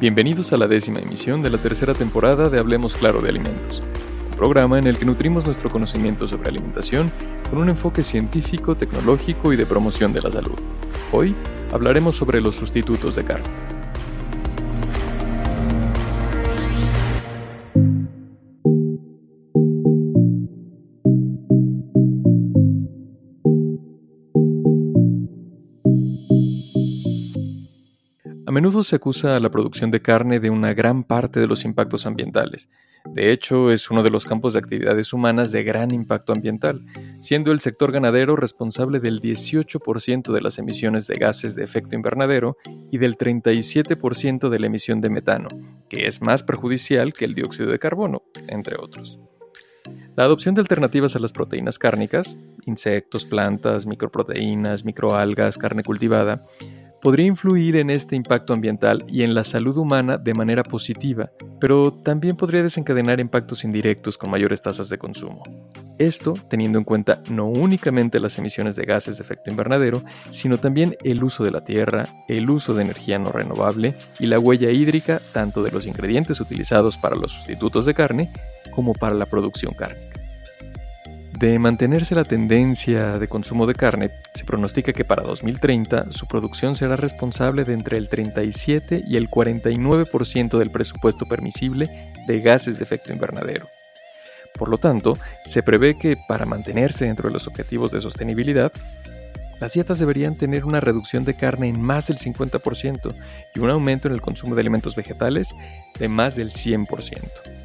Bienvenidos a la décima emisión de la tercera temporada de Hablemos Claro de Alimentos, un programa en el que nutrimos nuestro conocimiento sobre alimentación con un enfoque científico, tecnológico y de promoción de la salud. Hoy hablaremos sobre los sustitutos de carne. A menudo se acusa a la producción de carne de una gran parte de los impactos ambientales. De hecho, es uno de los campos de actividades humanas de gran impacto ambiental, siendo el sector ganadero responsable del 18% de las emisiones de gases de efecto invernadero y del 37% de la emisión de metano, que es más perjudicial que el dióxido de carbono, entre otros. La adopción de alternativas a las proteínas cárnicas, insectos, plantas, microproteínas, microalgas, carne cultivada, podría influir en este impacto ambiental y en la salud humana de manera positiva, pero también podría desencadenar impactos indirectos con mayores tasas de consumo. Esto teniendo en cuenta no únicamente las emisiones de gases de efecto invernadero, sino también el uso de la tierra, el uso de energía no renovable y la huella hídrica tanto de los ingredientes utilizados para los sustitutos de carne como para la producción cárnica. De mantenerse la tendencia de consumo de carne, se pronostica que para 2030 su producción será responsable de entre el 37 y el 49% del presupuesto permisible de gases de efecto invernadero. Por lo tanto, se prevé que para mantenerse dentro de los objetivos de sostenibilidad, las dietas deberían tener una reducción de carne en más del 50% y un aumento en el consumo de alimentos vegetales de más del 100%.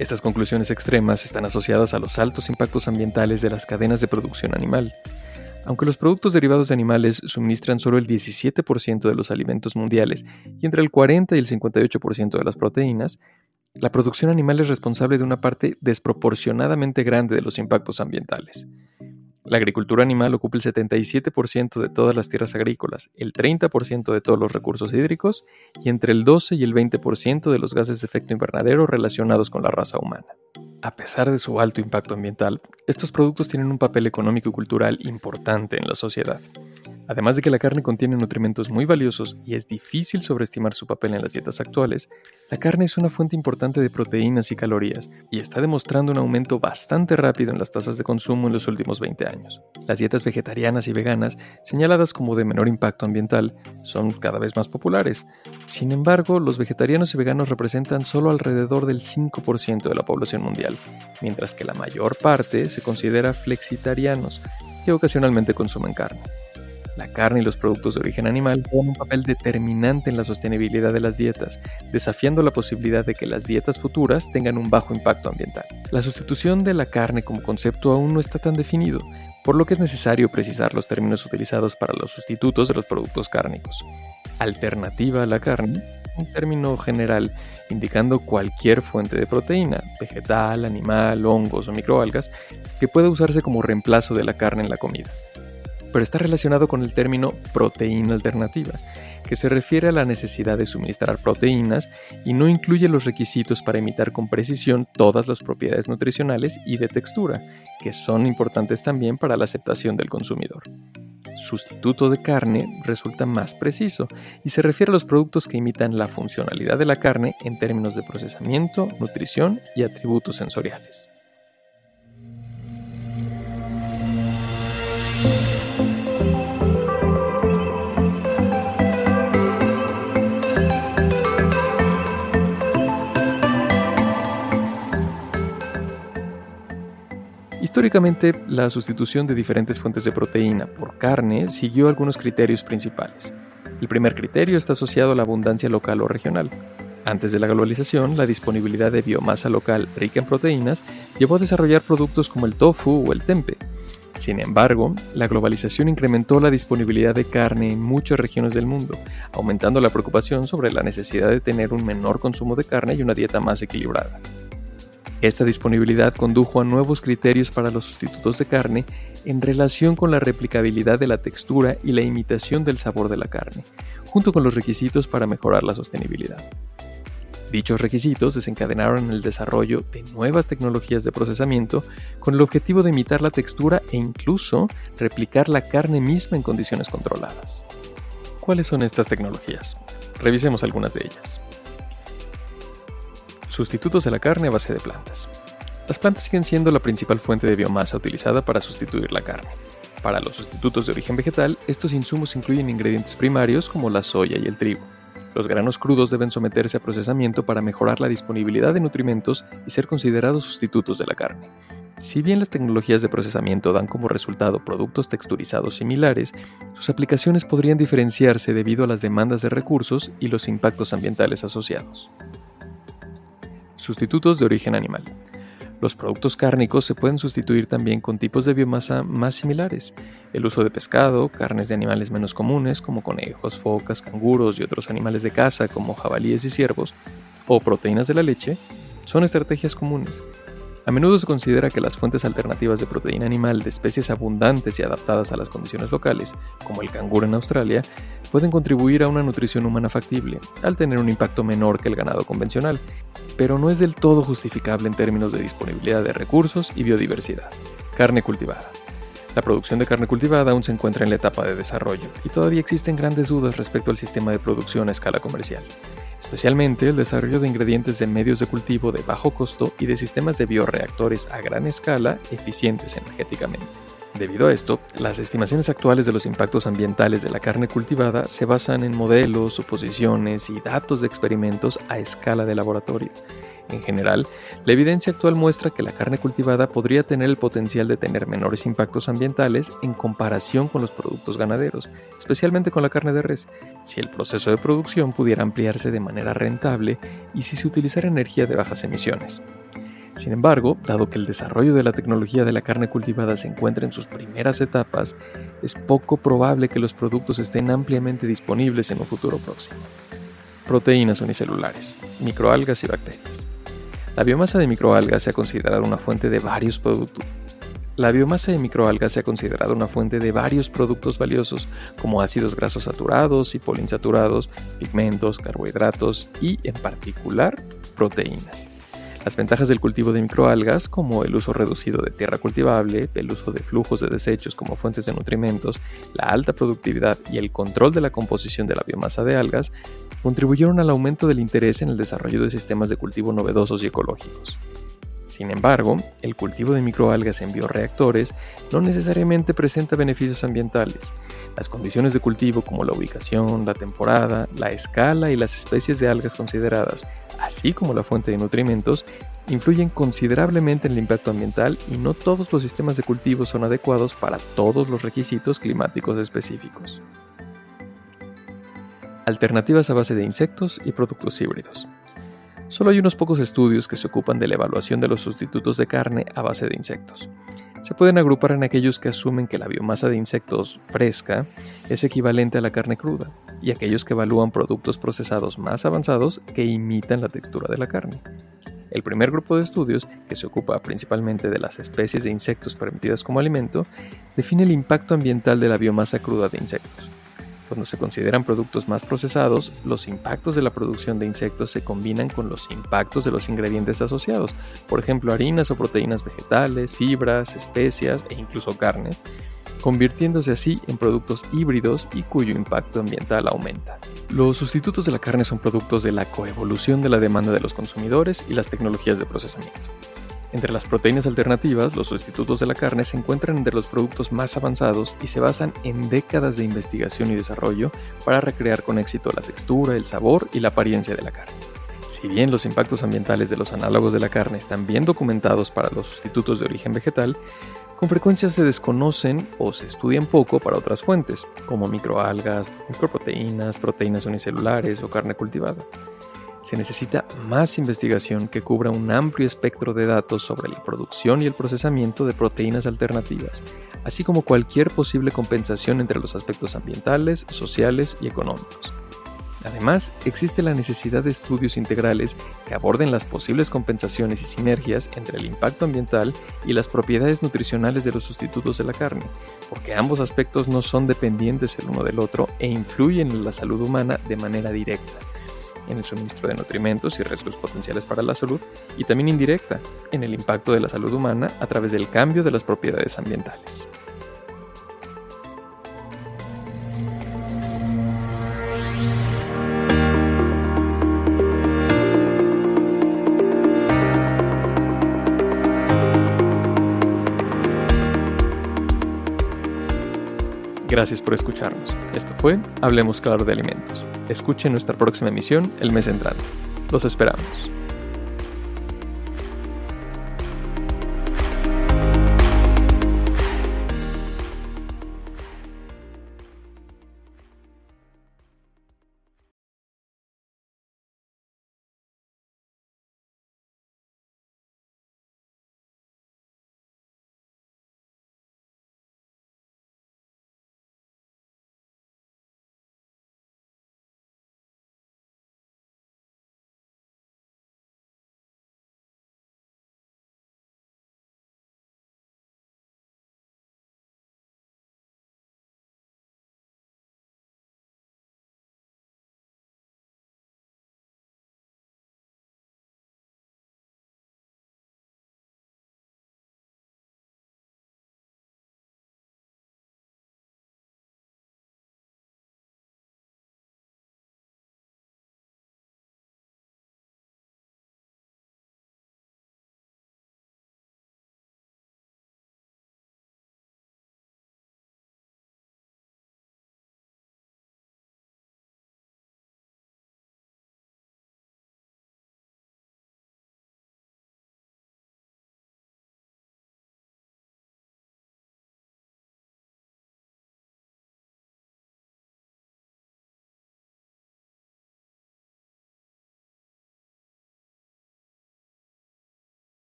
Estas conclusiones extremas están asociadas a los altos impactos ambientales de las cadenas de producción animal. Aunque los productos derivados de animales suministran solo el 17% de los alimentos mundiales y entre el 40 y el 58% de las proteínas, la producción animal es responsable de una parte desproporcionadamente grande de los impactos ambientales. La agricultura animal ocupa el 77% de todas las tierras agrícolas, el 30% de todos los recursos hídricos y entre el 12 y el 20% de los gases de efecto invernadero relacionados con la raza humana. A pesar de su alto impacto ambiental, estos productos tienen un papel económico y cultural importante en la sociedad. Además de que la carne contiene nutrimentos muy valiosos y es difícil sobreestimar su papel en las dietas actuales, la carne es una fuente importante de proteínas y calorías y está demostrando un aumento bastante rápido en las tasas de consumo en los últimos 20 años. Las dietas vegetarianas y veganas, señaladas como de menor impacto ambiental, son cada vez más populares. Sin embargo, los vegetarianos y veganos representan solo alrededor del 5% de la población mundial, mientras que la mayor parte se considera flexitarianos, que ocasionalmente consumen carne. La carne y los productos de origen animal juegan un papel determinante en la sostenibilidad de las dietas, desafiando la posibilidad de que las dietas futuras tengan un bajo impacto ambiental. La sustitución de la carne como concepto aún no está tan definido, por lo que es necesario precisar los términos utilizados para los sustitutos de los productos cárnicos. Alternativa a la carne, un término general indicando cualquier fuente de proteína, vegetal, animal, hongos o microalgas, que pueda usarse como reemplazo de la carne en la comida pero está relacionado con el término proteína alternativa, que se refiere a la necesidad de suministrar proteínas y no incluye los requisitos para imitar con precisión todas las propiedades nutricionales y de textura, que son importantes también para la aceptación del consumidor. Sustituto de carne resulta más preciso y se refiere a los productos que imitan la funcionalidad de la carne en términos de procesamiento, nutrición y atributos sensoriales. Históricamente, la sustitución de diferentes fuentes de proteína por carne siguió algunos criterios principales. El primer criterio está asociado a la abundancia local o regional. Antes de la globalización, la disponibilidad de biomasa local rica en proteínas llevó a desarrollar productos como el tofu o el tempe. Sin embargo, la globalización incrementó la disponibilidad de carne en muchas regiones del mundo, aumentando la preocupación sobre la necesidad de tener un menor consumo de carne y una dieta más equilibrada. Esta disponibilidad condujo a nuevos criterios para los sustitutos de carne en relación con la replicabilidad de la textura y la imitación del sabor de la carne, junto con los requisitos para mejorar la sostenibilidad. Dichos requisitos desencadenaron el desarrollo de nuevas tecnologías de procesamiento con el objetivo de imitar la textura e incluso replicar la carne misma en condiciones controladas. ¿Cuáles son estas tecnologías? Revisemos algunas de ellas. Sustitutos de la carne a base de plantas. Las plantas siguen siendo la principal fuente de biomasa utilizada para sustituir la carne. Para los sustitutos de origen vegetal, estos insumos incluyen ingredientes primarios como la soya y el trigo. Los granos crudos deben someterse a procesamiento para mejorar la disponibilidad de nutrimentos y ser considerados sustitutos de la carne. Si bien las tecnologías de procesamiento dan como resultado productos texturizados similares, sus aplicaciones podrían diferenciarse debido a las demandas de recursos y los impactos ambientales asociados. Sustitutos de origen animal. Los productos cárnicos se pueden sustituir también con tipos de biomasa más similares. El uso de pescado, carnes de animales menos comunes como conejos, focas, canguros y otros animales de caza como jabalíes y ciervos, o proteínas de la leche, son estrategias comunes. A menudo se considera que las fuentes alternativas de proteína animal de especies abundantes y adaptadas a las condiciones locales, como el canguro en Australia, pueden contribuir a una nutrición humana factible, al tener un impacto menor que el ganado convencional, pero no es del todo justificable en términos de disponibilidad de recursos y biodiversidad. Carne cultivada. La producción de carne cultivada aún se encuentra en la etapa de desarrollo y todavía existen grandes dudas respecto al sistema de producción a escala comercial especialmente el desarrollo de ingredientes de medios de cultivo de bajo costo y de sistemas de bioreactores a gran escala eficientes energéticamente. Debido a esto, las estimaciones actuales de los impactos ambientales de la carne cultivada se basan en modelos, suposiciones y datos de experimentos a escala de laboratorio, en general, la evidencia actual muestra que la carne cultivada podría tener el potencial de tener menores impactos ambientales en comparación con los productos ganaderos, especialmente con la carne de res, si el proceso de producción pudiera ampliarse de manera rentable y si se utilizara energía de bajas emisiones. Sin embargo, dado que el desarrollo de la tecnología de la carne cultivada se encuentra en sus primeras etapas, es poco probable que los productos estén ampliamente disponibles en un futuro próximo. Proteínas unicelulares, microalgas y bacterias. La biomasa de microalgas se ha considerado una fuente de varios productos. La biomasa de microalgas se ha considerado una fuente de varios productos valiosos como ácidos grasos saturados y poliinsaturados, pigmentos, carbohidratos y, en particular, proteínas. Las ventajas del cultivo de microalgas, como el uso reducido de tierra cultivable, el uso de flujos de desechos como fuentes de nutrimentos, la alta productividad y el control de la composición de la biomasa de algas, contribuyeron al aumento del interés en el desarrollo de sistemas de cultivo novedosos y ecológicos. Sin embargo, el cultivo de microalgas en bioreactores no necesariamente presenta beneficios ambientales. Las condiciones de cultivo como la ubicación, la temporada, la escala y las especies de algas consideradas, así como la fuente de nutrimentos, influyen considerablemente en el impacto ambiental y no todos los sistemas de cultivo son adecuados para todos los requisitos climáticos específicos. Alternativas a base de insectos y productos híbridos. Solo hay unos pocos estudios que se ocupan de la evaluación de los sustitutos de carne a base de insectos. Se pueden agrupar en aquellos que asumen que la biomasa de insectos fresca es equivalente a la carne cruda, y aquellos que evalúan productos procesados más avanzados que imitan la textura de la carne. El primer grupo de estudios, que se ocupa principalmente de las especies de insectos permitidas como alimento, define el impacto ambiental de la biomasa cruda de insectos. Cuando se consideran productos más procesados, los impactos de la producción de insectos se combinan con los impactos de los ingredientes asociados, por ejemplo harinas o proteínas vegetales, fibras, especias e incluso carnes, convirtiéndose así en productos híbridos y cuyo impacto ambiental aumenta. Los sustitutos de la carne son productos de la coevolución de la demanda de los consumidores y las tecnologías de procesamiento. Entre las proteínas alternativas, los sustitutos de la carne se encuentran entre los productos más avanzados y se basan en décadas de investigación y desarrollo para recrear con éxito la textura, el sabor y la apariencia de la carne. Si bien los impactos ambientales de los análogos de la carne están bien documentados para los sustitutos de origen vegetal, con frecuencia se desconocen o se estudian poco para otras fuentes, como microalgas, microproteínas, proteínas unicelulares o carne cultivada se necesita más investigación que cubra un amplio espectro de datos sobre la producción y el procesamiento de proteínas alternativas, así como cualquier posible compensación entre los aspectos ambientales, sociales y económicos. Además, existe la necesidad de estudios integrales que aborden las posibles compensaciones y sinergias entre el impacto ambiental y las propiedades nutricionales de los sustitutos de la carne, porque ambos aspectos no son dependientes el uno del otro e influyen en la salud humana de manera directa en el suministro de nutrimentos y riesgos potenciales para la salud, y también indirecta en el impacto de la salud humana a través del cambio de las propiedades ambientales. Gracias por escucharnos. Esto fue Hablemos Claro de Alimentos. Escuchen nuestra próxima emisión el mes entrante. Los esperamos.